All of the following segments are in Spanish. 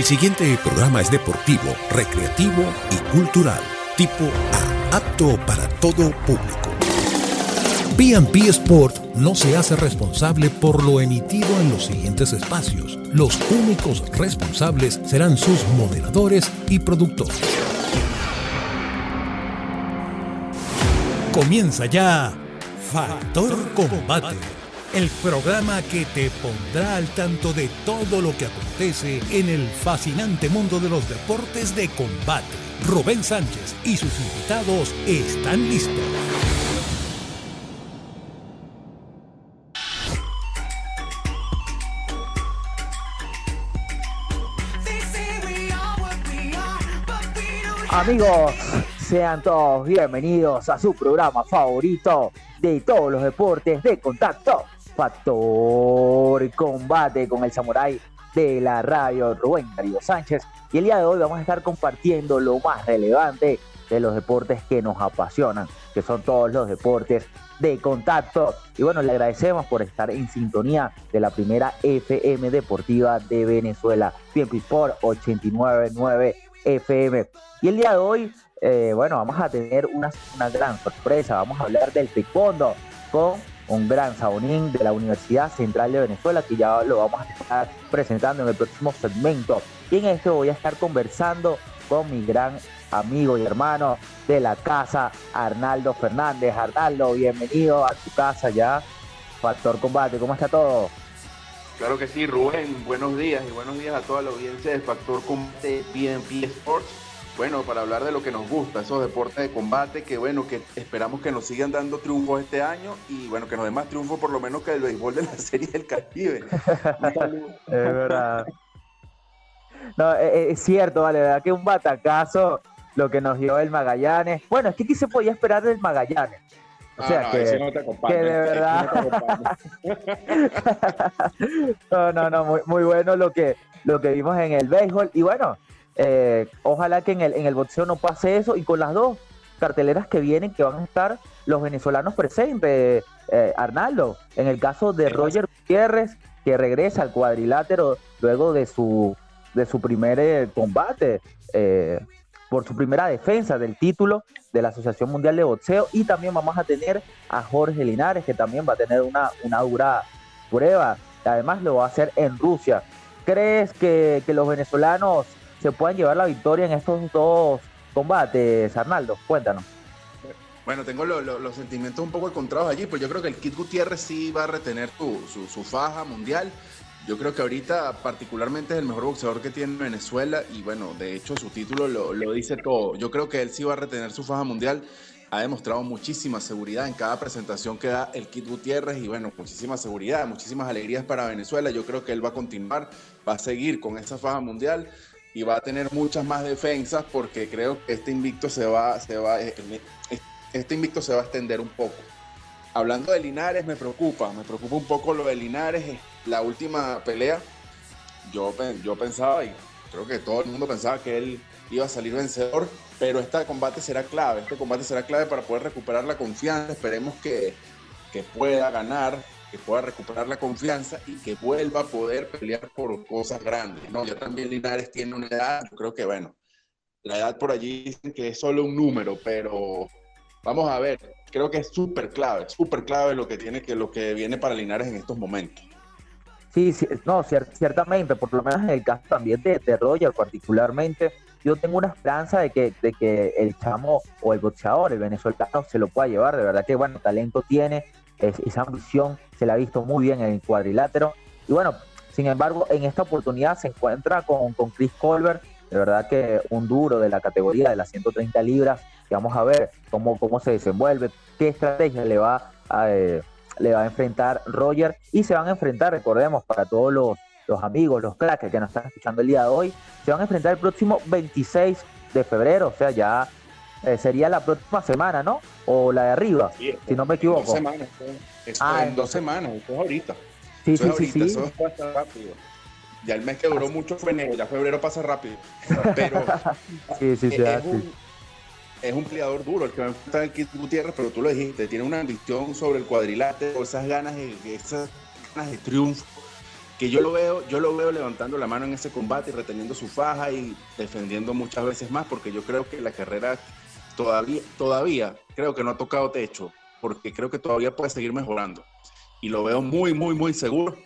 El siguiente programa es deportivo, recreativo y cultural, tipo A, apto para todo público. PMP Sport no se hace responsable por lo emitido en los siguientes espacios. Los únicos responsables serán sus moderadores y productores. Comienza ya Factor Combate, el programa que te pondrá al tanto de todo lo que acontece en el fascinante mundo de los deportes de combate. Rubén Sánchez y sus invitados están listos. Amigos, sean todos bienvenidos a su programa favorito de todos los deportes de contacto. Factor Combate con el Samurai de la radio Rubén Darío Sánchez. Y el día de hoy vamos a estar compartiendo lo más relevante de los deportes que nos apasionan, que son todos los deportes de contacto. Y bueno, le agradecemos por estar en sintonía de la primera FM deportiva de Venezuela, Tiempo Sport 899 FM. Y el día de hoy, eh, bueno, vamos a tener una, una gran sorpresa. Vamos a hablar del taekwondo con un gran sabonín de la Universidad Central de Venezuela, que ya lo vamos a estar presentando en el próximo segmento. Y en este voy a estar conversando con mi gran amigo y hermano de la casa, Arnaldo Fernández. Arnaldo, bienvenido a tu casa ya. Factor Combate, ¿cómo está todo? Claro que sí, Rubén, buenos días y buenos días a toda la audiencia de Factor Combate BNP Sports. Bueno, para hablar de lo que nos gusta, esos deportes de combate, que bueno, que esperamos que nos sigan dando triunfos este año y bueno, que nos den más triunfos por lo menos que el béisbol de la Serie del Caribe. es verdad. No, es, cierto, vale, verdad que un batacazo lo que nos dio el Magallanes. Bueno, es que aquí se podía esperar del Magallanes. O sea, Ah, no, que, ese no te acompaña, que de verdad. no te no, no, no, muy, muy bueno lo que, lo que vimos en el béisbol. Y bueno, eh, ojalá que en el, en el boxeo no pase eso. Y con las dos carteleras que vienen, que van a estar los venezolanos presentes, eh, Arnaldo, en el caso de Roger Gutiérrez, que regresa al cuadrilátero luego de su, de su primer eh, combate. eh, por su primera defensa del título de la Asociación Mundial de Boxeo y también vamos a tener a Jorge Linares que también va a tener una, una dura prueba. Además lo va a hacer en Rusia. ¿Crees que, que los venezolanos se pueden llevar la victoria en estos dos combates, Arnaldo? Cuéntanos. Bueno, tengo lo- lo- los sentimientos un poco encontrados allí, pues yo creo que el Kid Gutiérrez sí va a retener su, su- su faja mundial. Yo creo que ahorita particularmente es el mejor boxeador que tiene Venezuela y bueno, de hecho su título lo, lo dice todo. Yo creo que él sí va a retener su faja mundial. Ha demostrado muchísima seguridad en cada presentación que da el Kid Gutiérrez y bueno, muchísima seguridad, muchísimas alegrías para Venezuela. Yo creo que él va a continuar, va a seguir con esa faja mundial y va a tener muchas más defensas porque creo que este invicto se va, se va, eh, este invicto se va a extender un poco. Hablando de Linares, me preocupa, me preocupa un poco lo de Linares. La última pelea, yo, yo pensaba, y creo que todo el mundo pensaba que él iba a salir vencedor, pero este combate será clave, este combate será clave para poder recuperar la confianza. Esperemos que, que pueda ganar, que pueda recuperar la confianza y que vuelva a poder pelear por cosas grandes. ¿no? Ya también Linares tiene una edad, yo creo que bueno, la edad por allí dicen que es solo un número, pero vamos a ver, creo que es súper clave, súper clave lo que tiene que lo que viene para Linares en estos momentos. Sí, sí, no, cier- ciertamente, por lo menos en el caso también de, de Roger particularmente, yo tengo una esperanza de que, de que el chamo o el boxeador, el venezolano, se lo pueda llevar, de verdad que bueno, talento tiene, es- esa ambición se la ha visto muy bien en el cuadrilátero, y bueno, sin embargo, en esta oportunidad se encuentra con, con Chris Colbert, de verdad que un duro de la categoría de las 130 libras, que vamos a ver cómo, cómo se desenvuelve, qué estrategia le va a... eh, le va a enfrentar Roger. Y se van a enfrentar, recordemos, para todos los, los amigos, los cracks que nos están escuchando el día de hoy, se van a enfrentar el próximo 26 de febrero, o sea, ya eh, sería la próxima semana, ¿no? O la de arriba, si no me Dos equivoco. semanas, esto- esto Ah, en dos semanas, esto es ahorita. Sí, Eso sí, es sí, ahorita, sí. eso pasa rápido. Ya el mes que duró mucho fue enero, ya febrero pasa rápido. Pero Sí, sí, sí, es, un, es un peleador duro el que va a enfrentar el Kid Gutiérrez, pero tú lo dijiste, tiene una ambición sobre el cuadrilátero, esas ganas de, esas ganas de triunfo. que yo lo veo, yo lo veo levantando la mano en ese combate y reteniendo su faja y defendiendo muchas veces más, porque yo creo que la carrera todavía, todavía creo que no ha tocado techo, porque creo que todavía puede seguir mejorando. Y lo veo muy, muy, muy seguro.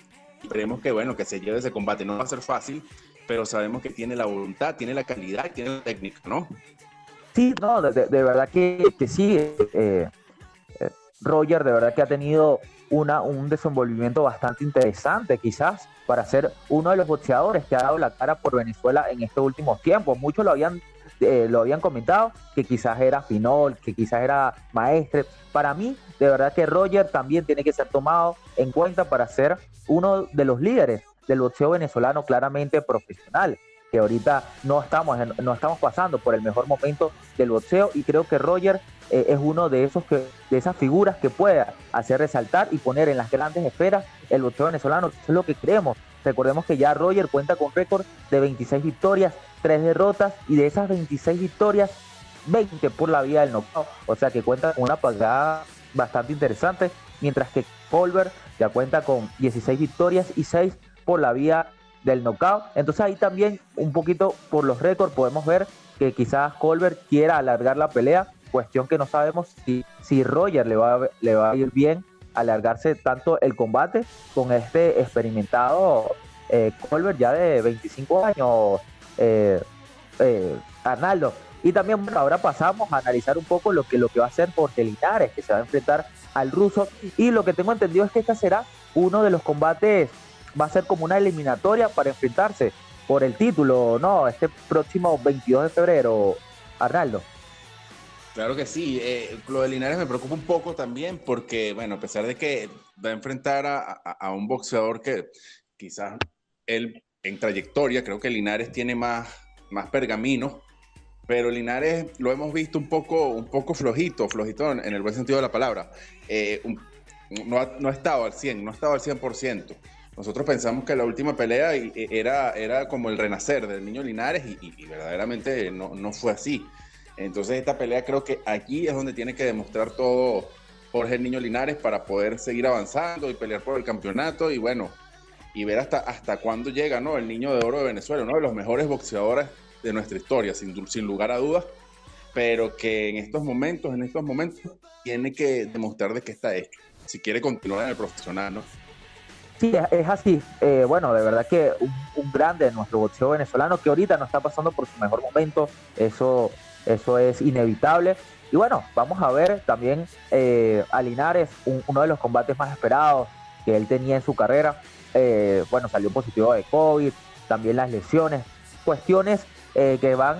Esperemos que, bueno, que se lleve ese combate. No va a ser fácil, pero sabemos que tiene la voluntad, tiene la calidad tiene la técnica, ¿no? Sí, no, de, verdad que, que sí. Eh, eh, Roger, de verdad que ha tenido una, un desenvolvimiento bastante interesante, quizás para ser uno de los boxeadores que ha dado la cara por Venezuela en estos últimos tiempos. Muchos lo habían, eh, lo habían comentado, que quizás era Finol, que quizás era Maestre. Para mí, de verdad que Roger también tiene que ser tomado en cuenta para ser uno de los líderes del boxeo venezolano claramente profesional que ahorita no estamos, no estamos pasando por el mejor momento del boxeo y creo que Roger eh, es uno de esos que, de esas figuras que puede hacer resaltar y poner en las grandes esferas el boxeo venezolano, eso es lo que creemos. Recordemos que ya Roger cuenta con récord de 26 victorias, 3 derrotas y de esas 26 victorias, 20 por la vía del knockout, o sea que cuenta con una pagada bastante interesante, mientras que Colbert ya cuenta con 16 victorias y 6 por la vía del knockout. Entonces ahí también un poquito por los récords podemos ver que quizás Colbert quiera alargar la pelea, cuestión que no sabemos si, si Roger le va, le va a ir bien alargarse tanto el combate con este experimentado eh, Colbert ya de 25 años, eh, eh, Arnaldo. Y también, bueno, ahora pasamos a analizar un poco lo que, lo que va a hacer Jorge Linares, que se va a enfrentar al ruso. Y lo que tengo entendido es que esta será uno de los combates va a ser como una eliminatoria para enfrentarse por el título, ¿no? Este próximo 22 de febrero, Arnaldo. Claro que sí. Eh, lo de Linares me preocupa un poco también porque, bueno, a pesar de que va a enfrentar a, un boxeador que quizás él en trayectoria, creo que Linares tiene más, más pergamino, pero Linares lo hemos visto un poco, un poco flojito, flojito en el buen sentido de la palabra. Eh, no, ha, no ha estado al 100, no ha estado al 100%. Nosotros pensamos que la última pelea era, era como el renacer del niño Linares y, verdaderamente no, no, fue así. Entonces esta pelea creo que aquí es donde tiene que demostrar todo Jorge Niño Linares para poder seguir avanzando y pelear por el campeonato y bueno, y ver hasta, hasta cuándo llega ¿no? el Niño de Oro de Venezuela, uno de los mejores boxeadores de nuestra historia, sin, lugar a dudas, pero que en estos momentos, en estos momentos, tiene que demostrar de qué está hecho, si quiere continuar en el profesional, ¿no? Sí, es así. Eh, bueno, de verdad que un, grande de nuestro boxeo venezolano que ahorita no está pasando por su mejor momento. Eso, eso es inevitable. Y bueno, vamos a ver también eh, a Linares, uno de los combates más esperados que él tenía en su carrera. Eh, bueno, salió positivo de COVID, también las lesiones, cuestiones que van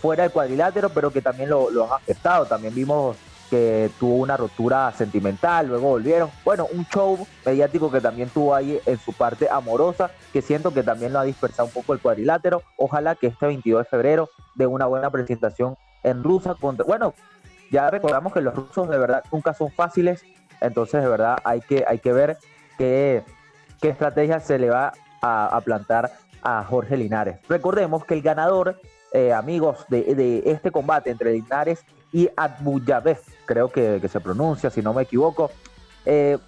fuera del cuadrilátero, pero que también lo, lo han afectado. También vimos que tuvo una rotura sentimental, luego volvieron. Bueno, un show mediático que también tuvo ahí en su parte amorosa, que siento que también lo ha dispersado un poco el cuadrilátero. Ojalá que este 22 de febrero dé una buena presentación en Rusia. Bueno, ya recordamos que los rusos de verdad nunca son fáciles, entonces de verdad hay que, hay que ver qué, qué estrategia se le va a, plantar a Jorge Linares. Recordemos que el ganador, eh, amigos, de, de este combate entre Linares y Adbuyabev, creo que, se pronuncia, si no me equivoco, eh,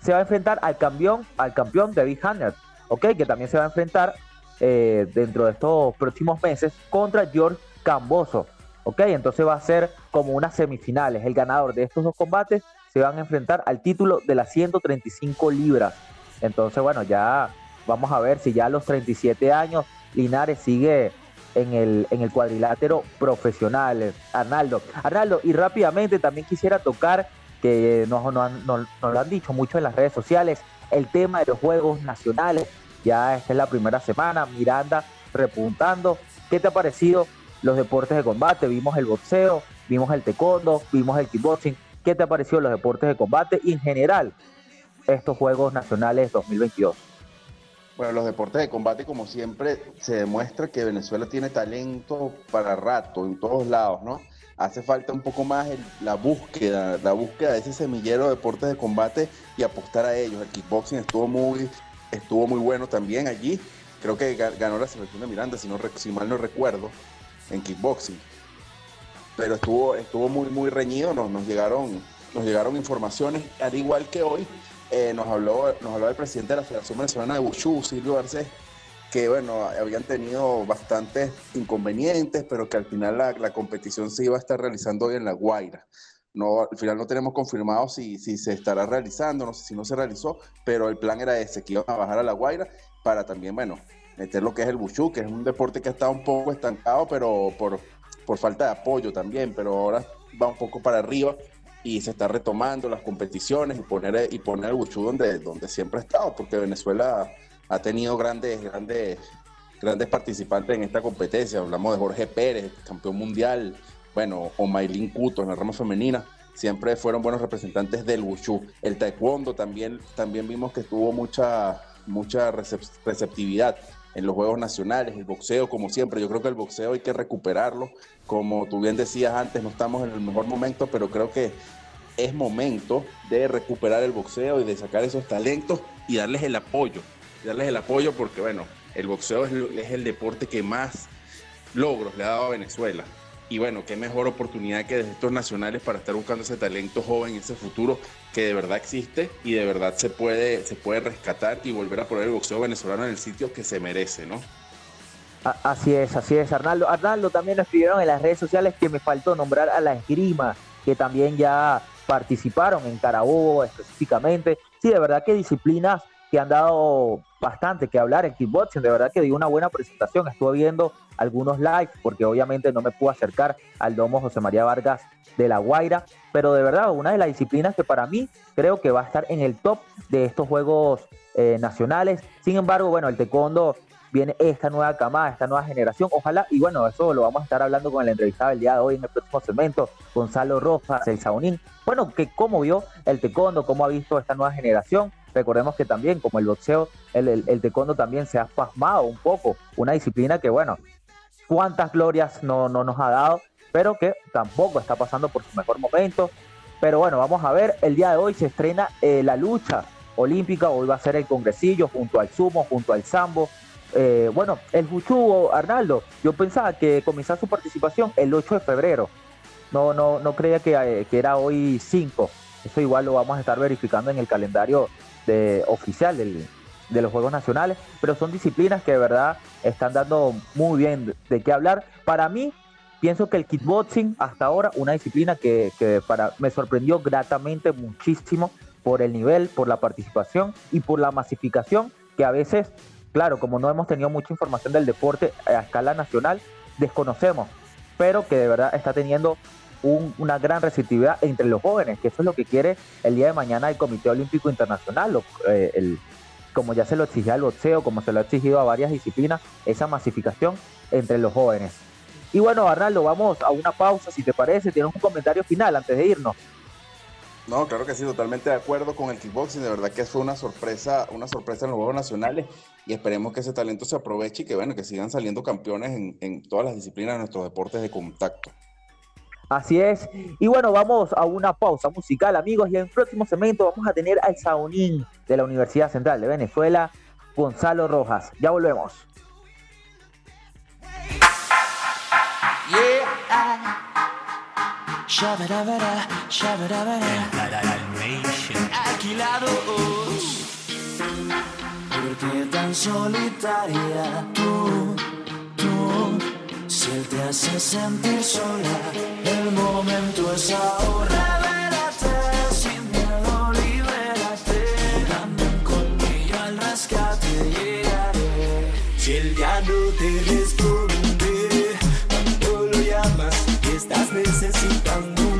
se va a enfrentar al campeón, al campeón David Hanner, ¿ok? Que también se va a enfrentar eh, dentro de estos próximos meses contra George Camboso, ¿ok? Entonces va a ser como unas semifinales. El ganador de estos dos combates se van a enfrentar al título de las 135 libras. Entonces, bueno, ya vamos a ver si ya a los 37 años Linares sigue en el, en el cuadrilátero profesional, Arnaldo. Arnaldo, y rápidamente también quisiera tocar, que nos, lo han dicho mucho en las redes sociales, el tema de los Juegos Nacionales. Ya esta es la primera semana, Miranda repuntando. ¿Qué te ha parecido los deportes de combate? Vimos el boxeo, vimos el taekwondo, vimos el kickboxing. ¿Qué te ha parecido los deportes de combate y en general estos Juegos Nacionales 2022? Bueno, los deportes de combate, como siempre, se demuestra que Venezuela tiene talento para rato en todos lados, ¿no? Hace falta un poco más la búsqueda, la búsqueda de ese semillero de deportes de combate y apostar a ellos. El kickboxing estuvo muy, estuvo muy bueno también allí. Creo que ganó la selección de Miranda, si, no, si mal no recuerdo, en kickboxing. Pero estuvo, estuvo muy, muy reñido, nos, nos, llegaron, nos llegaron informaciones, al igual que hoy eh, nos, habló, nos habló el presidente de la Federación Venezolana de Wushu, Silvio Garcés, que bueno, habían tenido bastantes inconvenientes, pero que al final la, competición se iba a estar realizando hoy en La Guaira. No, al final no tenemos confirmado si, si se estará realizando, no sé si no se realizó, pero el plan era ese, que iban a bajar a La Guaira para también, bueno, meter lo que es el Wushu, que es un deporte que ha estado un poco estancado, pero por, por falta de apoyo también, pero ahora va un poco para arriba y se está retomando las competiciones y poner, y poner el Wushu donde, donde siempre ha estado, porque Venezuela ha tenido grandes, grandes, grandes participantes en esta competencia. Hablamos de Jorge Pérez, campeón mundial, bueno, o Maylin Cuto en la rama femenina. Siempre fueron buenos representantes del Wushu. El taekwondo también, también vimos que tuvo mucha, mucha receptividad en los Juegos Nacionales, el boxeo, como siempre, yo creo que el boxeo hay que recuperarlo. Como tú bien decías antes, no estamos en el mejor momento, pero creo que es momento de recuperar el boxeo y de sacar esos talentos y darles el apoyo darles el apoyo porque, bueno, el boxeo es, el deporte que más logros le ha dado a Venezuela. Y bueno, qué mejor oportunidad que desde estos nacionales para estar buscando ese talento joven, ese futuro que de verdad existe y de verdad se puede, se puede rescatar y volver a poner el boxeo venezolano en el sitio que se merece, ¿no? Así es, así es, Arnaldo. Arnaldo también nos escribieron en las redes sociales que me faltó nombrar a la esgrima, que también ya participaron en Carabobo específicamente. Sí, de verdad que disciplinas que han dado bastante que hablar en kickboxing. De verdad que dio una buena presentación. Estuve viendo algunos lives porque obviamente no me pude acercar al domo José María Vargas de La Guaira, pero de verdad una de las disciplinas que para mí creo que va a estar en el top de estos Juegos eh, Nacionales. Sin embargo, bueno, el taekwondo viene esta nueva camada, esta nueva generación. Ojalá, y bueno, eso lo vamos a estar hablando con el entrevistado del día de hoy en el próximo segmento, Gonzalo Rojas, el Saunín. Bueno, que cómo vio el taekwondo, cómo ha visto esta nueva generación Recordemos que también, como el boxeo, el, el, taekwondo también se ha pasmado un poco. Una disciplina que, bueno, cuántas glorias no, no nos ha dado, pero que tampoco está pasando por su mejor momento. Pero bueno, vamos a ver, el día de hoy se estrena eh, la lucha olímpica, hoy va a ser el congresillo junto al sumo, junto al sambo. Eh, bueno, el Juchugo, Arnaldo, yo pensaba que comenzaba su participación el 8 de febrero. No, no, no creía que, eh, que era hoy 5. Eso igual lo vamos a estar verificando en el calendario oficial de los Juegos Nacionales, pero son disciplinas que de verdad están dando muy bien de, qué hablar. Para mí, pienso que el kickboxing hasta ahora, una disciplina que, para, me sorprendió gratamente muchísimo por el nivel, por la participación y por la masificación que a veces, claro, como no hemos tenido mucha información del deporte a escala nacional, desconocemos, pero que de verdad está teniendo una gran receptividad entre los jóvenes, que eso es lo que quiere el día de mañana el Comité Olímpico Internacional, eh, el, como ya se lo exigía al boxeo, como se lo ha exigido a varias disciplinas, esa masificación entre los jóvenes. Y bueno, Arnaldo, vamos a una pausa, si te parece, tienes un comentario final antes de irnos. No, claro que sí, totalmente de acuerdo con el kickboxing. De verdad que fue una sorpresa, una sorpresa en los Juegos Nacionales y esperemos que ese talento se aproveche y que bueno, que sigan saliendo campeones en, en todas las disciplinas de nuestros deportes de contacto. Así es. Y bueno, vamos a una pausa musical, amigos. Y en el próximo segmento vamos a tener al Saunín de la Universidad Central de Venezuela, Gonzalo Rojas. Ya volvemos. ¿Por tan solitaria tú? Si él te hace sentir sola, el momento es ahora. Revélate sin miedo, libérate. Dame un colmillo al rescate, llegaré. Si él ya no te responde, cuando lo llamas estás necesitando.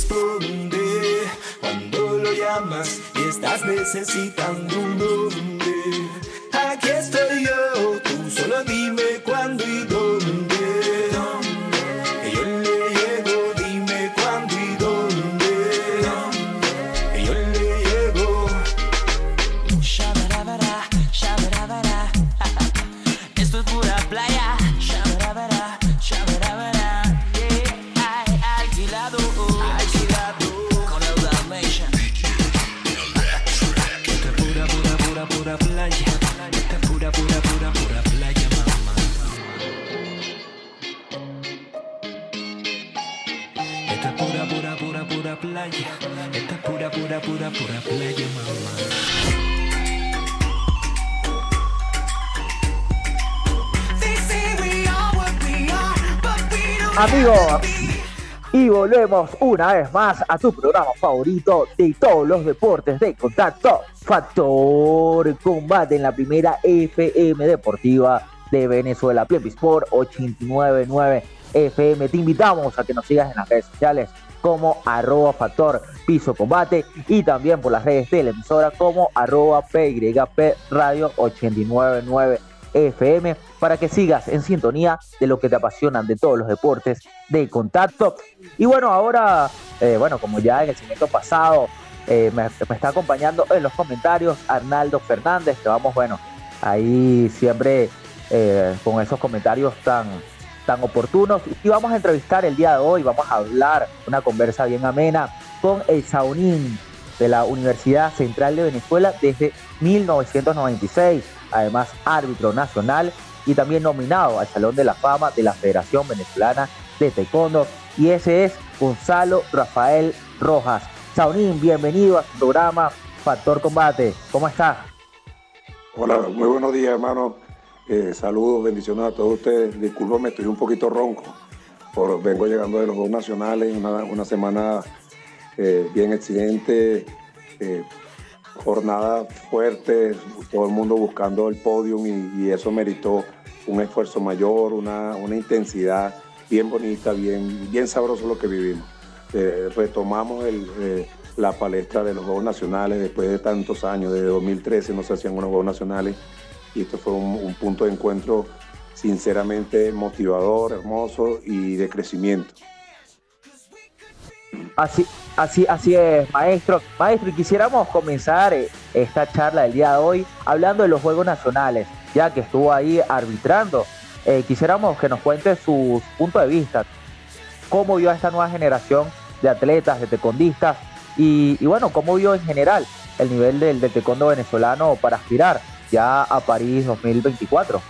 Responde cuando lo llamas y estás necesitando un hombre. Aquí estoy yo, tú solo dime cuándo y volvemos una vez más a tu programa favorito de todos los deportes de contacto, Factor Combate en la primera FM Deportiva de Venezuela, Sport 899 FM. Te invitamos a que nos sigas en las redes sociales como arroba factor piso combate y también por las redes de la emisora como arroba PYP Radio 899 FM para que sigas en sintonía de lo que te apasionan de todos los deportes de contacto. Y bueno, ahora, eh, bueno, como ya en el segmento pasado eh, me, está acompañando en los comentarios Arnaldo Fernández, que vamos, bueno, ahí siempre eh, con esos comentarios tan, tan oportunos. Y vamos a entrevistar el día de hoy, vamos a hablar una conversa bien amena con el Saunín de la Universidad Central de Venezuela desde 1996, además árbitro nacional y también nominado al Salón de la Fama de la Federación Venezolana de Taekwondo. Y ese es Gonzalo Rafael Rojas. Saunín, bienvenido a su programa Factor Combate. ¿Cómo estás? Hola, muy buenos días, hermano. Eh, saludos, bendiciones a todos ustedes. Disculpame, estoy un poquito ronco. Por, vengo llegando de los Juegos Nacionales, una, una semana eh, bien exigente, eh, jornada fuerte, todo el mundo buscando el podium y, y eso meritó un esfuerzo mayor, una, una intensidad bien bonita, bien, bien sabroso lo que vivimos. Eh, retomamos el, eh, la palestra de los Juegos Nacionales después de tantos años, desde 2013 no se hacían unos Juegos Nacionales y esto fue un, un punto de encuentro sinceramente motivador, hermoso y de crecimiento. Así, así, así es, maestro. Maestro, y quisiéramos comenzar eh, esta charla del día de hoy hablando de los Juegos Nacionales, ya que estuvo ahí arbitrando. Eh, quisiéramos que nos cuente su punto de vista, cómo vio a esta nueva generación de atletas, de tecondistas, y, bueno, cómo vio en general el nivel del, del taekwondo venezolano para aspirar ya a París 2024.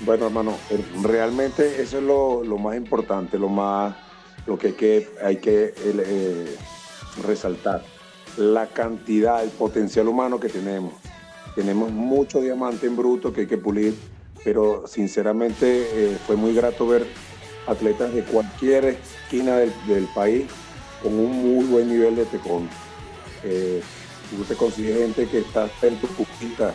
Bueno, hermano, eh, realmente eso es lo, lo más importante, lo más lo que hay que, hay que eh, resaltar. La cantidad, el potencial humano que tenemos. Tenemos mucho diamante en bruto que hay que pulir, pero sinceramente eh, fue muy grato ver atletas de cualquier esquina del, país con un muy buen nivel de taekwondo. Eh, tú gente que está en tu pupita,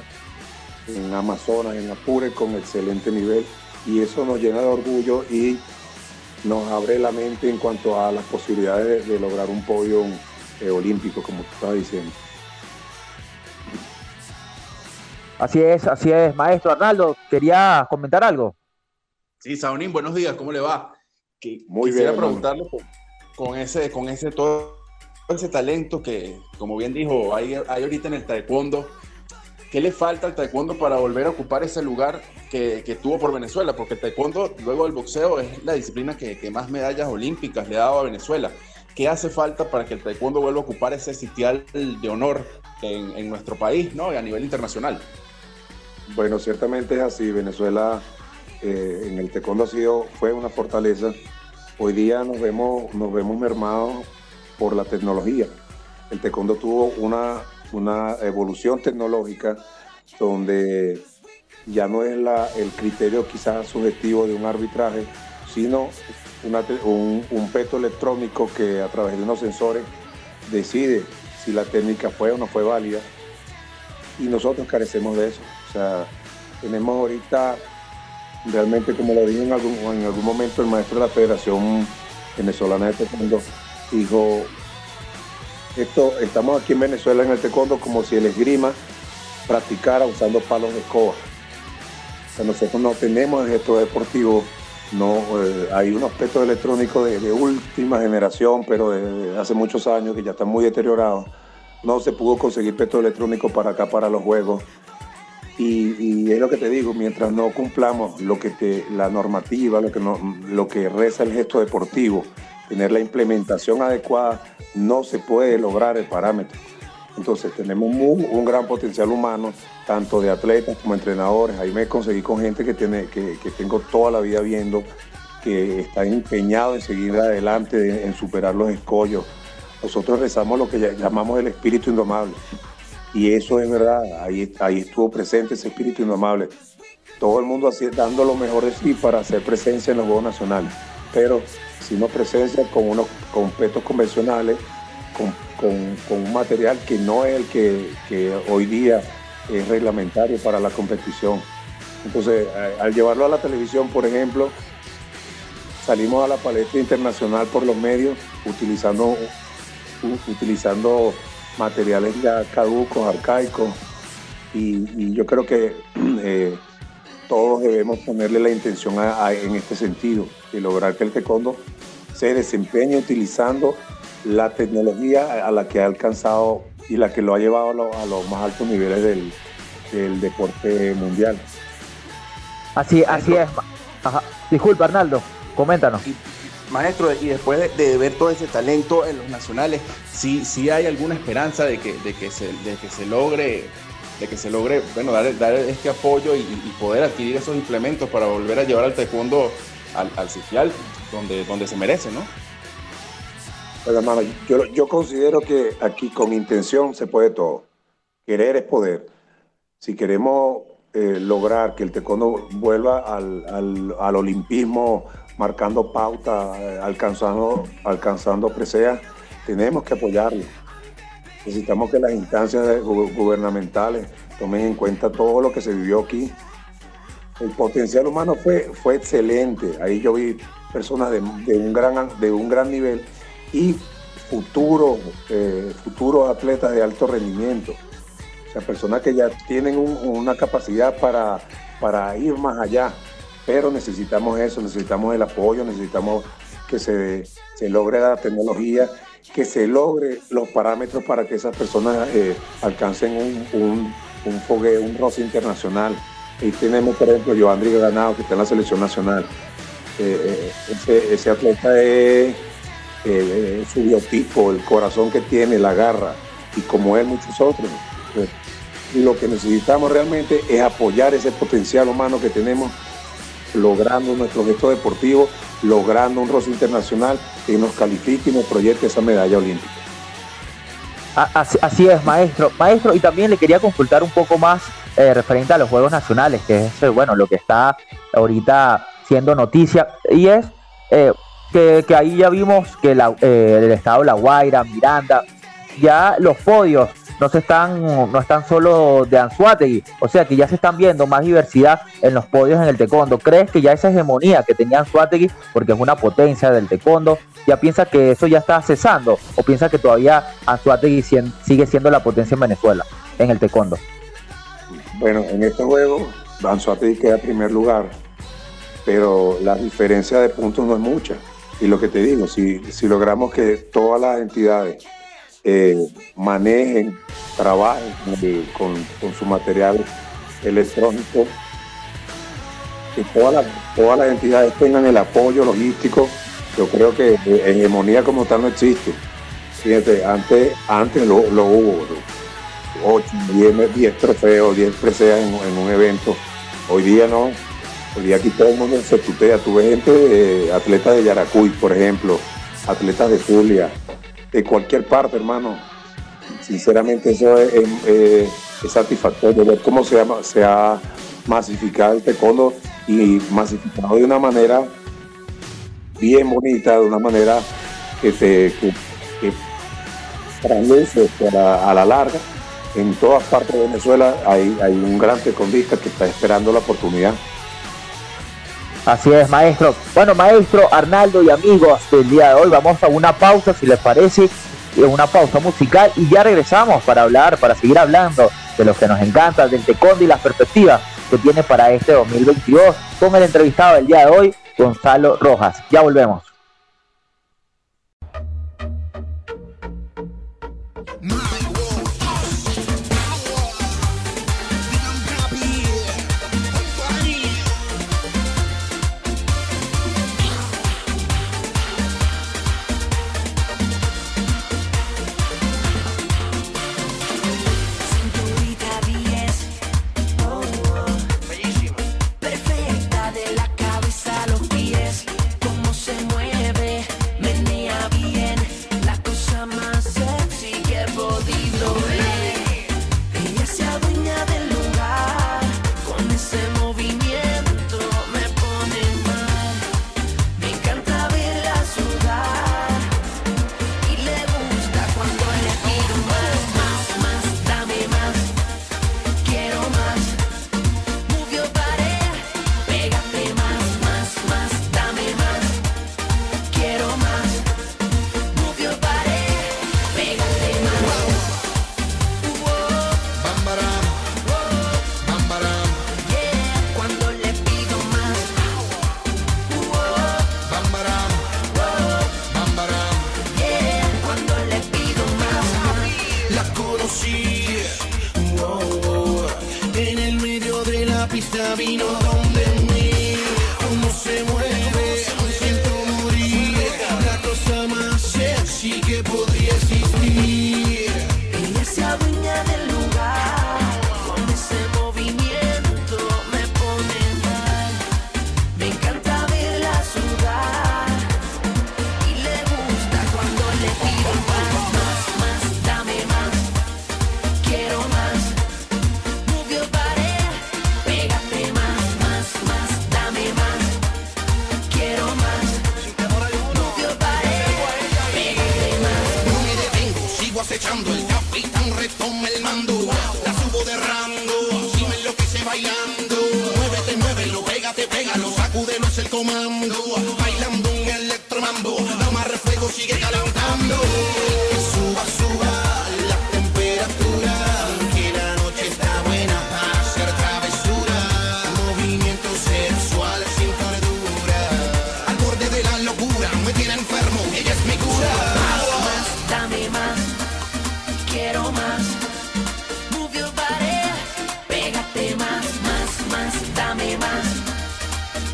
en Amazonas, en Apure, con excelente nivel, y eso nos llena de orgullo y nos abre la mente en cuanto a las posibilidades de, de lograr un podio eh, olímpico, como tú estabas diciendo. Así es, así es, maestro Arnaldo. ¿Quería comentar algo? Sí, Saunín, buenos días, ¿cómo le va? Que, Muy quisiera bien, preguntarle con, con ese, con ese todo ese talento que, como bien dijo, hay, hay ahorita en el taekwondo. ¿Qué le falta al taekwondo para volver a ocupar ese lugar que, que tuvo por Venezuela? Porque el taekwondo, luego del boxeo, es la disciplina que, que más medallas olímpicas le ha dado a Venezuela. ¿Qué hace falta para que el taekwondo vuelva a ocupar ese sitial de honor en, en nuestro país ¿no? y a nivel internacional? Bueno, ciertamente es así. Venezuela eh, en el taekwondo ha sido, fue una fortaleza. Hoy día nos vemos, nos vemos mermados por la tecnología. El taekwondo tuvo una, una evolución tecnológica donde ya no es el criterio quizás subjetivo de un arbitraje, sino un, un peto electrónico que a través de unos sensores decide si la técnica fue o no fue válida. Y nosotros carecemos de eso. O sea, tenemos ahorita, realmente como lo dije en algún, en algún momento el maestro de la Federación Venezolana de Taekwondo, dijo, esto, estamos aquí en Venezuela en el taekwondo como si el esgrima practicara usando palos de escoba. O sea, nosotros no tenemos el gesto deportivo, no, eh, hay unos petos electrónicos de, última generación, pero de, hace muchos años que ya están muy deteriorados. No se pudo conseguir peto electrónico para acá, para los juegos. Y, es lo que te digo, mientras no cumplamos lo que te, la normativa, lo que, no, lo que reza el gesto deportivo, tener la implementación adecuada, no se puede lograr el parámetro. Entonces tenemos un gran potencial humano, tanto de atletas como entrenadores. Ahí me conseguí con gente que, tiene, que, que tengo toda la vida viendo, que está empeñado en seguir adelante, de- en superar los escollos. Nosotros rezamos lo que llamamos el espíritu indomable. Y eso es verdad, ahí, ahí estuvo presente ese espíritu indomable. Todo el mundo así, dando lo mejor de sí para hacer presencia en los Juegos Nacionales. Pero si no presencia con unos con petos convencionales, con, con- con un material que no es el que, que hoy día es reglamentario para la competición. Entonces, a- al llevarlo a la televisión, por ejemplo, salimos a la palestra internacional por los medios utilizando, utilizando materiales ya caducos, arcaicos, y, y yo creo que eh, todos debemos ponerle la intención a- a- en este sentido, de lograr que el taekwondo se desempeñe utilizando la tecnología a la que ha alcanzado y la que lo ha llevado a, lo- a los más altos niveles del, del deporte mundial. Así, así es. Ajá. Disculpa, Arnaldo, coméntanos. Y, maestro, y después de, ver todo ese talento en los nacionales, sí, sí hay alguna esperanza de que, de que, se, de que se logre, de que se logre, bueno, dar, dar este apoyo y, poder adquirir esos implementos para volver a llevar al taekwondo al, al sitial donde, donde se merece, ¿no? Pero hermano, yo, yo considero que aquí con intención se puede todo. Querer es poder. Si queremos eh, lograr que el taekwondo vuelva al, al- al olimpismo marcando pauta, eh, alcanzando, alcanzando preseas, tenemos que apoyarlo. Necesitamos que las instancias gubernamentales tomen en cuenta todo lo que se vivió aquí. El potencial humano fue, fue excelente. Ahí yo vi personas de, un, gran, de un gran nivel y futuros, eh, futuros atletas de alto rendimiento. O sea, personas que ya tienen un- una capacidad para, para ir más allá. Pero necesitamos eso, necesitamos el apoyo, necesitamos que se, se logre la tecnología, que se logre los parámetros para que esas personas eh, alcancen un, un, un un roce internacional. Ahí tenemos, por ejemplo, Joandri Ganado, que está en la selección nacional. Eh, eh, ese, atleta es su biotipo, el corazón que tiene, la garra, y como él, muchos otros. Y lo que necesitamos realmente es apoyar ese potencial humano que tenemos, logrando nuestro gesto deportivo, logrando un roce internacional que nos califique y nos proyecte esa medalla olímpica. Así es, maestro. Maestro, y también le quería consultar un poco más eh, referente a los Juegos Nacionales, que es eh, bueno lo que está ahorita siendo noticia, y es eh, que, que ahí ya vimos que la- eh, el estado de La Guaira, Miranda, ya los podios no se están, no están solo de Anzuategui, o sea que ya se están viendo más diversidad en los podios en el taekwondo. ¿Crees que ya esa hegemonía que tenía Anzuategui, porque es una potencia del taekwondo, ya piensa que eso ya está cesando o piensa que todavía Anzuategui sigue siendo la potencia en Venezuela en el taekwondo? Bueno, en este juego, Anzuategui queda en primer lugar, pero la diferencia de puntos no es mucha. Y lo que te digo, si, si logramos que todas las entidades eh, manejen, trabajen eh, con, con su material electrónico, que todas las, todas las entidades tengan el apoyo logístico, yo creo que eh, hegemonía como tal no existe. Fíjate, antes, antes lo, lo hubo, 8, 10, 10 trofeos, 10 preseas en, un evento. Hoy día no. Hoy día aquí todo el mundo se tutea. Tú ves gente, atletas de Yaracuy, por ejemplo, atletas de Zulia, de cualquier parte, hermano. Sinceramente eso es, es satisfactorio ver cómo se, llama, se ha masificado el taekwondo y masificado de una manera bien bonita, de una manera que te que, que a la, larga. En todas partes de Venezuela hay, hay un gran taekwondista que está esperando la oportunidad. Así es, maestro. Bueno, maestro Arnaldo y amigos del día de hoy, vamos a una pausa, si les parece, una pausa musical y ya regresamos para hablar, para seguir hablando de lo que nos encanta, del taekwondo y las perspectivas que tiene para este 2022 con el entrevistado del día de hoy, Gonzalo Rojas. Ya volvemos.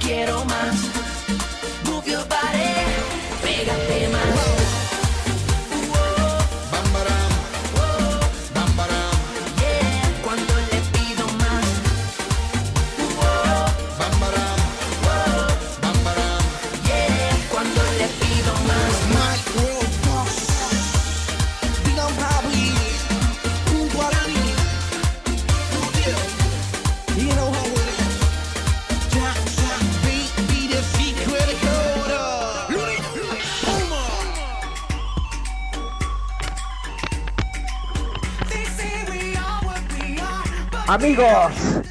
Quiero más. Move your body, pégate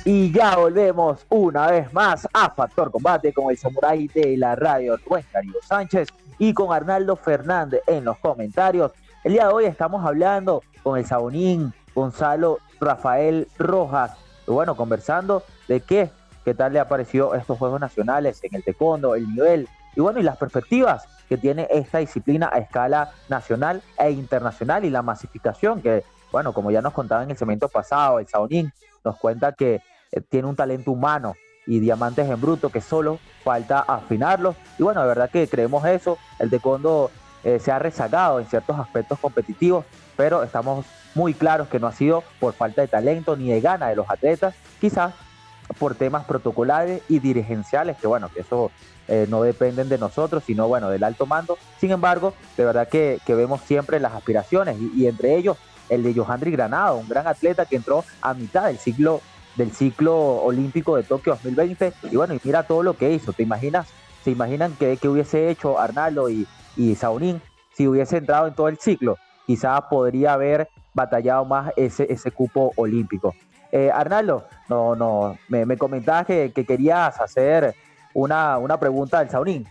Y ya volvemos una vez más a Factor Combate con el samurái de la radio Rubén Darío Sánchez y con Arnaldo Fernández en los comentarios. El día de hoy estamos hablando con el Sabonín Gonzalo Rafael Rojas. Bueno, conversando de qué, qué tal le ha parecido estos Juegos Nacionales en el taekwondo, el nivel y bueno, y las perspectivas que tiene esta disciplina a escala nacional e internacional y la masificación que bueno, como ya nos contaba en el segmento pasado, el Saonín nos cuenta que eh, tiene un talento humano y diamantes en bruto que solo falta afinarlos. Y bueno, de verdad que creemos eso. El taekwondo eh, se ha rezagado en ciertos aspectos competitivos, pero estamos muy claros que no ha sido por falta de talento ni de gana de los atletas, quizás por temas protocolares y dirigenciales, que bueno, que eso eh, no dependen de nosotros, sino bueno, del alto mando. Sin embargo, de verdad que, que vemos siempre las aspiraciones y entre ellos el de Johandri Granado, un gran atleta que entró a mitad del ciclo del ciclo olímpico de Tokio 2020 y bueno, y mira todo lo que hizo, ¿te imaginas? ¿Se imaginan que, que hubiese hecho Arnaldo y, y Saunín si hubiese entrado en todo el ciclo? Quizás podría haber batallado más ese, ese cupo olímpico. Eh, Arnaldo, no, no, me, me comentabas que, que, querías hacer una, una pregunta al Saunín.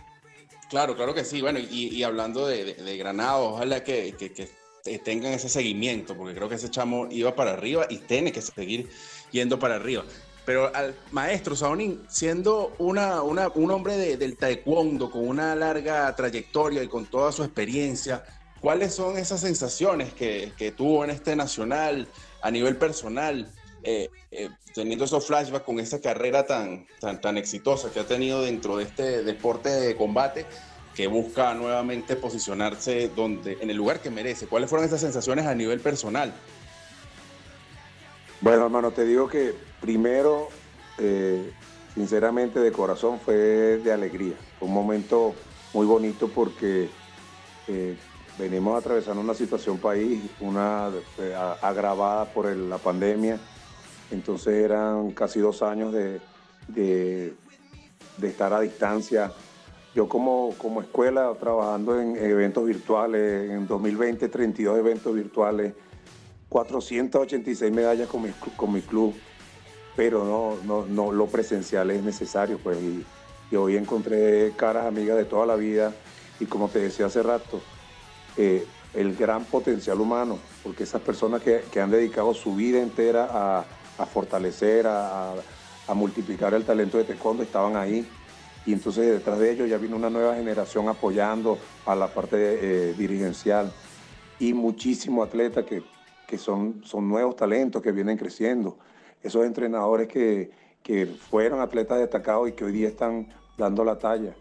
Claro, claro que sí. Bueno, y, y hablando de, Granado, ojalá que, que tengan ese seguimiento, porque creo que ese chamo iba para arriba y tiene que seguir yendo para arriba. Pero al maestro Saonín, siendo una, una, un hombre de, del taekwondo con una larga trayectoria y con toda su experiencia, ¿cuáles son esas sensaciones que, que tuvo en este nacional a nivel personal? Eh, eh, teniendo esos flashbacks con esa carrera tan, tan, tan exitosa que ha tenido dentro de este deporte de combate, que busca nuevamente posicionarse donde, en el lugar que merece. ¿Cuáles fueron esas sensaciones a nivel personal? Bueno, hermano, te digo que primero, eh, sinceramente, de corazón fue de alegría. Fue un momento muy bonito porque eh, venimos atravesando una situación país, una eh, agravada por la pandemia. Entonces eran casi dos años de, de estar a distancia yo como, como escuela trabajando en eventos virtuales, en 2020 32 eventos virtuales, 486 medallas con mi, club, pero no, no, no, lo presencial es necesario, pues, y, y, hoy encontré caras amigas de toda la vida, y como te decía hace rato, eh, el gran potencial humano, porque esas personas que, que han dedicado su vida entera a, a fortalecer, a, a multiplicar el talento de taekwondo, estaban ahí y entonces detrás de ellos ya vino una nueva generación apoyando a la parte eh, dirigencial y muchísimos atletas que, que son, son nuevos talentos que vienen creciendo. Esos entrenadores que, que fueron atletas destacados y que hoy día están dando la talla.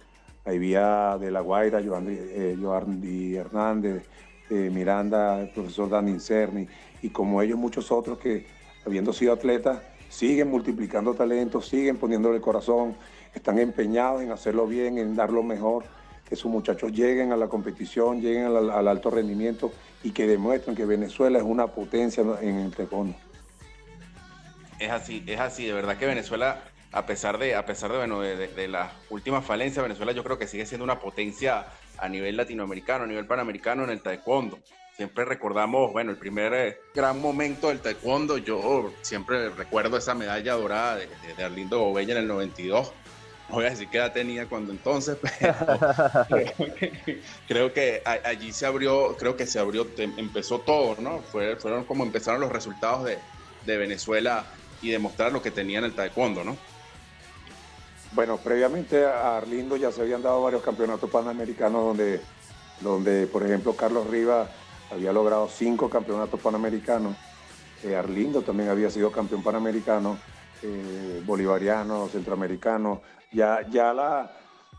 Ahí vía de La Guaira, Joandy, eh, Hernández, eh, Miranda, el profesor Dani Cerny, y como ellos muchos otros que, habiendo sido atletas, siguen multiplicando talentos, siguen poniéndole el corazón, están empeñados en hacerlo bien, en dar lo mejor, que sus muchachos lleguen a la competición, lleguen al, al alto rendimiento y que demuestren que Venezuela es una potencia en el taekwondo. Es así, es así, de verdad que Venezuela, a pesar de, a pesar de, bueno, de, las últimas falencias, Venezuela yo creo que sigue siendo una potencia a nivel latinoamericano, a nivel panamericano en el taekwondo. Siempre recordamos, bueno, el primer eh, gran momento del taekwondo, yo siempre recuerdo esa medalla dorada de, de Arlindo Gobella en el 92, no voy a decir qué edad tenía cuando entonces, pero creo, que, allí se abrió, creo que se abrió, empezó todo, ¿no? Fue, fueron como empezaron los resultados de, Venezuela y demostrar lo que tenía en el taekwondo, ¿no? Bueno, previamente a Arlindo ya se habían dado varios campeonatos panamericanos donde, donde por ejemplo, Carlos Rivas había logrado cinco campeonatos panamericanos. Eh, Arlindo también había sido campeón panamericano. Eh, bolivariano, centroamericano, ya, ya, la,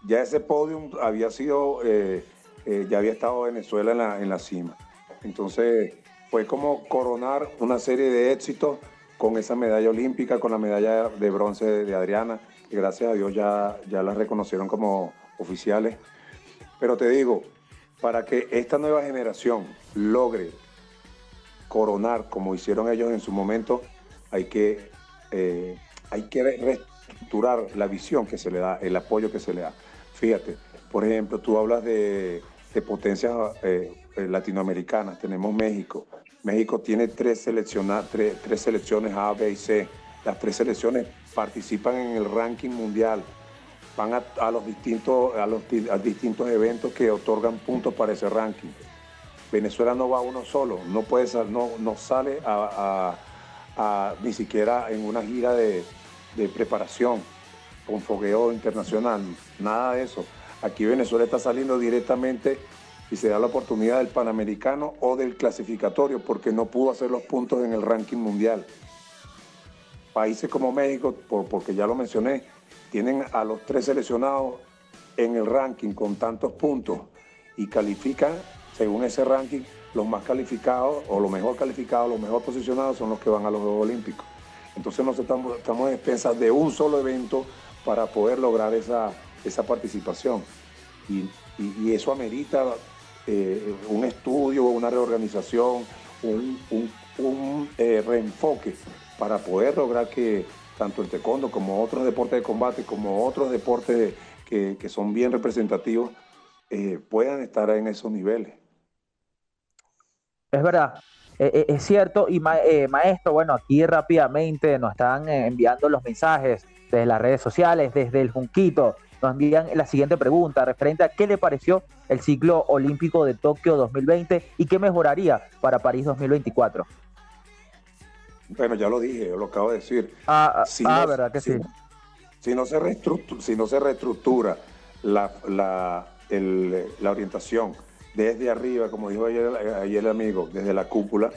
ya ese podium había sido, eh, eh, ya había estado Venezuela en la, en la cima. Entonces fue como coronar una serie de éxitos con esa medalla olímpica, con la medalla de bronce de, de Adriana, que gracias a Dios ya, ya la reconocieron como oficiales. Pero te digo, para que esta nueva generación logre coronar como hicieron ellos en su momento, hay que, eh, hay que reestructurar la visión que se le da, el apoyo que se le da. Fíjate, por ejemplo, tú hablas de, potencias eh, latinoamericanas, tenemos México, México tiene tres, selecciona- tres, selecciones A, B y C. Las tres selecciones participan en el ranking mundial. Van a, los, distintos, a los distintos eventos que otorgan puntos para ese ranking. Venezuela no va uno solo, no, puede, no, no sale a- a- ni siquiera en una gira de, preparación con fogueo internacional, nada de eso. Aquí Venezuela está saliendo directamente y se da la oportunidad del Panamericano o del clasificatorio porque no pudo hacer los puntos en el ranking mundial. Países como México, por- porque ya lo mencioné, tienen a los tres seleccionados en el ranking con tantos puntos y califican, según ese ranking, los más calificados o los mejor calificados, los mejor posicionados son los que van a los Juegos Olímpicos. Entonces nosotros estamos, estamos en expensas de un solo evento para poder lograr esa, esa participación. Y, y- eso amerita eh, un estudio, una reorganización, un, un- un, eh, reenfoque para poder lograr que tanto el taekwondo como otros deportes de combate, como otros deportes que, que son bien representativos, eh, puedan estar en esos niveles. Es verdad, eh, eh, es cierto. Y ma- eh, maestro, bueno, aquí rápidamente nos están enviando los mensajes desde las redes sociales, desde el Junquito. Nos envían la siguiente pregunta referente a qué le pareció el ciclo olímpico de Tokio 2020 y qué mejoraría para París 2024. Bueno, ya lo dije, yo lo acabo de decir. Ah, ah, Si ah, no- verdad que sí. Si no se reestructura, si no se reestructura la, la- el- la orientación desde arriba, como dijo ayer, el amigo, desde la cúpula,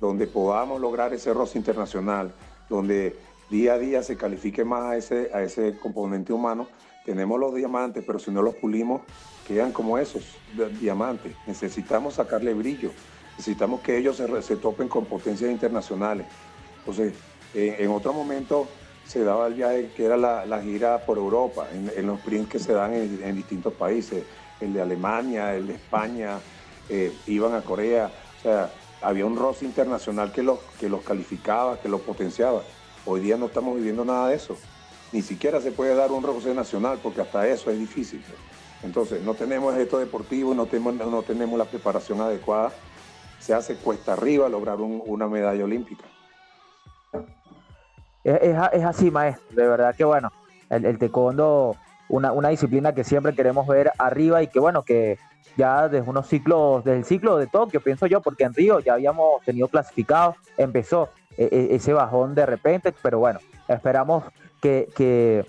donde podamos lograr ese roce internacional, donde día a día se califique más a ese, componente humano, tenemos los diamantes, pero si no los pulimos, quedan como esos diamantes. Necesitamos sacarle brillo, necesitamos que ellos se, topen con potencias internacionales. Entonces, en, otro momento se daba el viaje que era la, gira por Europa, en, los sprints que se dan en distintos países, el de Alemania, el de España, eh, iban a Corea, o sea, había un roce internacional que los, que los calificaba, que los potenciaba. Hoy día no estamos viviendo nada de eso. Ni siquiera se puede dar un roce nacional porque hasta eso es difícil. Entonces, no tenemos esto deportivo, no tenemos, no tenemos la preparación adecuada. Se hace cuesta arriba lograr un- una medalla olímpica. Es, así, maestro. De verdad que bueno, el, el una, una disciplina que siempre queremos ver arriba y que bueno, que ya desde unos ciclos, desde el ciclo de Tokio, pienso yo, porque en Río ya habíamos tenido clasificados, empezó e- e- ese bajón de repente, pero bueno, esperamos que, que,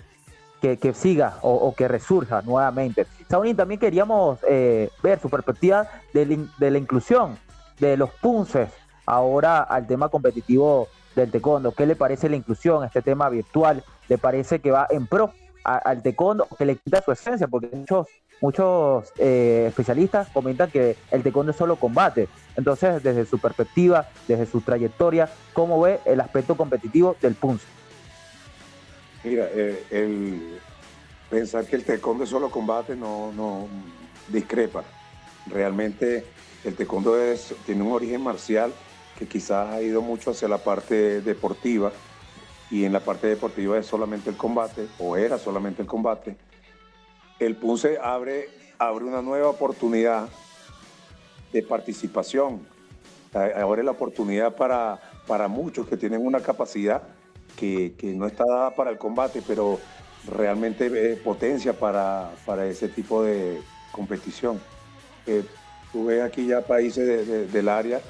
que, siga o, que resurja nuevamente. Saunin, también queríamos eh, ver su perspectiva de la, de inclusión de los punces ahora al tema competitivo del taekwondo. ¿Qué le parece la inclusión, este tema virtual? ¿Le parece que va en pro al taekwondo que le quita su esencia? Porque muchos, muchos eh, especialistas comentan que el taekwondo es solo combate. Entonces, desde su perspectiva, desde su trayectoria, ¿cómo ve el aspecto competitivo del punce? Mira, eh, el pensar que el taekwondo es solo combate no, no discrepa. Realmente el taekwondo es, tiene un origen marcial que quizás ha ido mucho hacia la parte deportiva y en la parte deportiva es solamente el combate o era solamente el combate. El punce abre, abre una nueva oportunidad de participación. Ahora es la oportunidad para, para muchos que tienen una capacidad que, que no está dada para el combate, pero realmente es potencia para, para ese tipo de competición. Eh, tú ves aquí ya países de- de- del área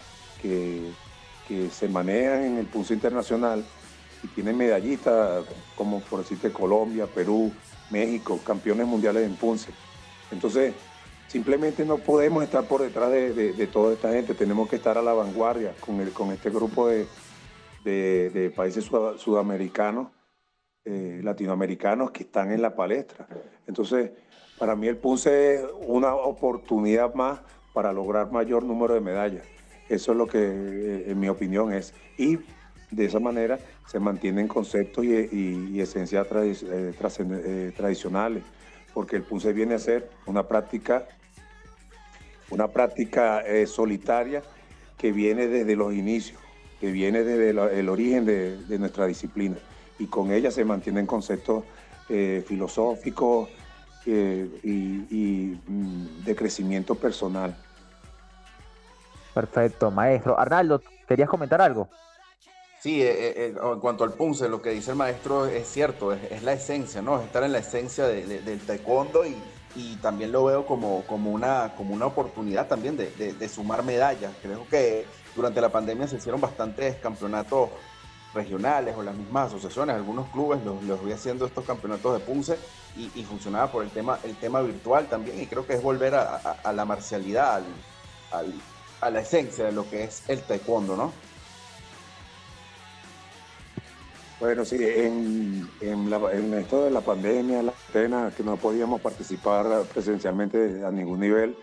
que, que se manejan en el pulso internacional y tienen medallistas como por decirte Colombia, Perú, México, campeones mundiales en punce. Entonces, simplemente no podemos estar por detrás de, de- de toda esta gente, tenemos que estar a la vanguardia con, el, con este grupo de, de- países sud- sudamericanos, eh, latinoamericanos que están en la palestra. Entonces, para mí el punce es una oportunidad más para lograr mayor número de medallas. Eso es lo que, eh, en mi opinión, es. Y de esa manera se mantienen conceptos y, y- esencias eh, eh, tradicionales, porque el punce viene a ser una práctica, una práctica eh, solitaria que viene desde los inicios, que viene desde el origen de, nuestra disciplina. Y con ella se mantienen conceptos filosóficos y, y, mm, de crecimiento personal. Perfecto, maestro. Arnaldo, ¿querías comentar algo? Sí, eh, eh, eh, en cuanto al punce, lo que dice el maestro es cierto, es, la esencia, ¿no? Es estar en la esencia de- de- del taekwondo y, también lo veo como, como, una, como una oportunidad también de, de- sumar medallas. Creo que durante la pandemia se hicieron bastantes campeonatos regionales o las mismas asociaciones, algunos clubes los, los vi haciendo estos campeonatos de punce y, y funcionaba por el tema, el tema virtual también y creo que es volver a, a- a la marcialidad, al- al- a la esencia de lo que es el taekwondo, ¿no? Bueno, sí, en, en, la- en esto de la pandemia, la pena que no podíamos participar presencialmente a ningún nivel,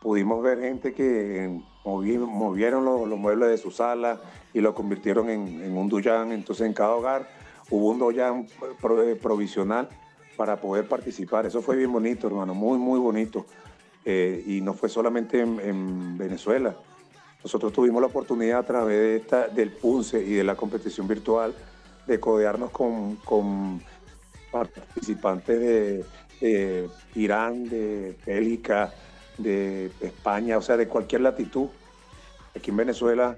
pudimos ver gente que movi- movieron los, muebles de su sala y lo convirtieron en, en un doyan. Entonces en cada hogar hubo un doyan pro- eh, provisional para poder participar. Eso fue bien bonito, hermano, muy, muy bonito. Eh, y no fue solamente en, en Venezuela. Nosotros tuvimos la oportunidad a través de esta, del PUNCE y de la competición virtual de codearnos con, con participantes de, Irán, de Bélgica, de España, o sea, de cualquier latitud. Aquí en Venezuela,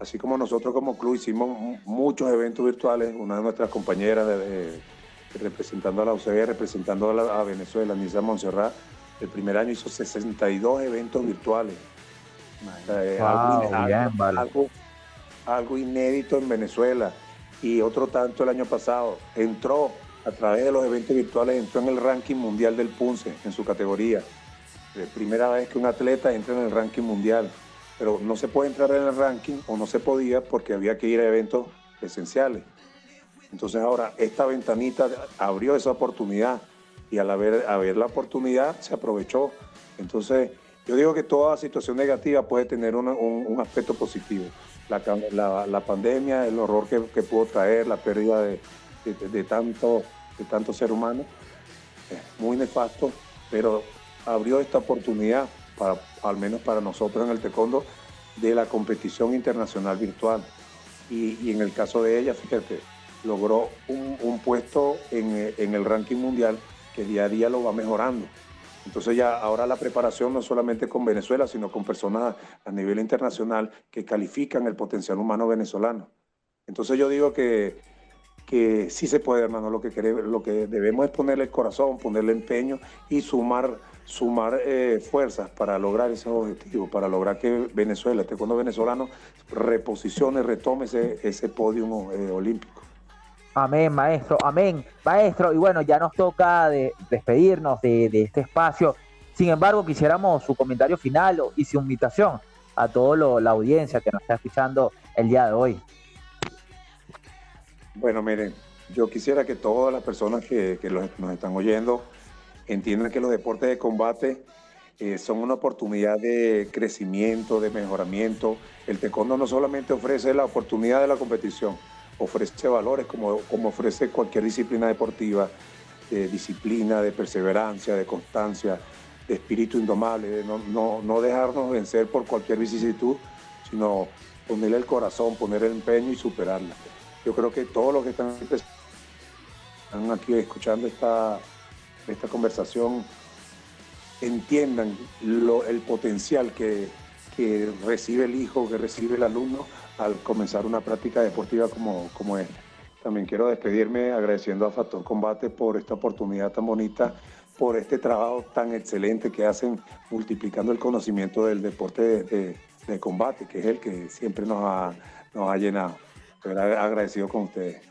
así como nosotros como club hicimos mu- muchos eventos virtuales, una de nuestras compañeras de- de- representando a la UCB, representando a, la- a Venezuela, Nisa Montserrat, el primer año hizo 62 eventos virtuales. O sea, es Wow, algo, bien, algo- vale. algo- algo inédito en Venezuela y otro tanto el año pasado. Entró a través de los eventos virtuales, entró en el ranking mundial del Punce en su categoría. Primera vez que un atleta entra en el ranking mundial, pero no se puede entrar en el ranking o no se podía porque había que ir a eventos esenciales. Entonces ahora esta ventanita abrió esa oportunidad y al haber, la oportunidad se aprovechó. Entonces yo digo que toda situación negativa puede tener un, un aspecto positivo. La, la- pandemia, el horror que, que pudo traer, la pérdida de, de- de tanto, de tanto ser humano, es muy nefasto, pero abrió esta oportunidad, para, al menos para nosotros en el taekwondo, de la competición internacional virtual. Y, y en el caso de ella, fíjate, logró un, un puesto en, eh, en el ranking mundial que día a día lo va mejorando. Entonces ya ahora la preparación no solamente con Venezuela, sino con personas a nivel internacional que califican el potencial humano venezolano. Entonces yo digo que, que sí se puede, hermano. Lo que, queremos, lo que debemos es ponerle el corazón, ponerle empeño y sumar, sumar eh, fuerzas para lograr ese objetivo, para lograr que Venezuela, este cuando venezolano, reposicione, retome ese, ese podio eh, olímpico. Amén, maestro, amén, maestro. Y bueno, ya nos toca de despedirnos de, este espacio. Sin embargo, quisiéramos su comentario final y su invitación a toda la audiencia que nos está escuchando el día de hoy. Bueno, miren, yo quisiera que todas las personas que, nos están oyendo entiendan que los deportes de combate eh, son una oportunidad de crecimiento, de mejoramiento. El taekwondo no solamente ofrece la oportunidad de la competición, ofrece valores como, como ofrece cualquier disciplina deportiva, de disciplina, de perseverancia, de constancia, de espíritu indomable, de no, no, no dejarnos vencer por cualquier vicisitud, sino ponerle el corazón, poner el empeño y superarla. Yo creo que todos los que están, están aquí escuchando esta, esta conversación entiendan lo- el potencial que, que recibe el hijo, que recibe el alumno al comenzar una práctica deportiva como, como esta. También quiero despedirme agradeciendo a Factor Combate por esta oportunidad tan bonita, por este trabajo tan excelente que hacen multiplicando el conocimiento del deporte de, de- de combate, que es el que siempre nos ha, nos ha llenado. Verdad, agradecido con ustedes.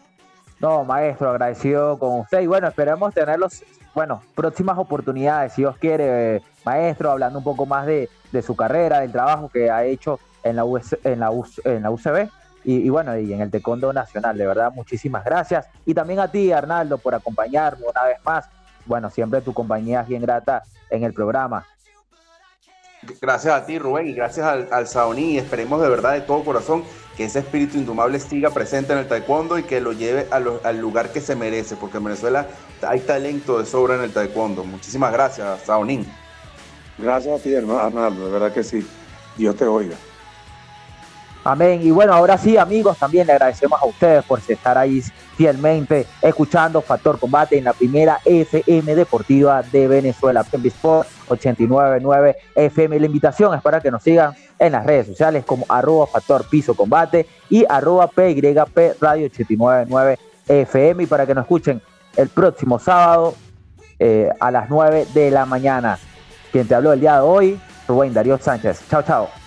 No, maestro, agradecido con usted. Y bueno, esperamos tenerlos, bueno, próximas oportunidades, si Dios quiere, eh, maestro, hablando un poco más de, de su carrera, del trabajo que ha hecho en la, US en la, US en la UCB. Y, y bueno, y en el Taekwondo Nacional, de verdad, muchísimas gracias. Y también a ti, Arnaldo, por acompañarme una vez más. Bueno, siempre tu compañía es bien grata en el programa. Gracias a ti, Rubén, y gracias al, al Saoní. Y esperemos de verdad, de todo corazón, que ese espíritu indomable siga presente en el taekwondo y que lo lleve a lo- al lugar que se merece, porque en Venezuela hay talento de sobra en el taekwondo. Muchísimas gracias, Saonín. Gracias a ti, hermano Arnaldo, de verdad que sí. Dios te oiga. Amén. Y bueno, ahora sí, amigos, también le agradecemos a ustedes por estar ahí fielmente escuchando Factor Combate en la primera FM Deportiva de Venezuela, Sport 899 FM. La invitación es para que nos sigan en las redes sociales como arroba Factor Piso Combate y arroba PYP Radio 899 FM y para que nos escuchen el próximo sábado eh, a las 9 de la mañana. Quien te habló el día de hoy, Rubén Darío Sánchez. Chao, chao.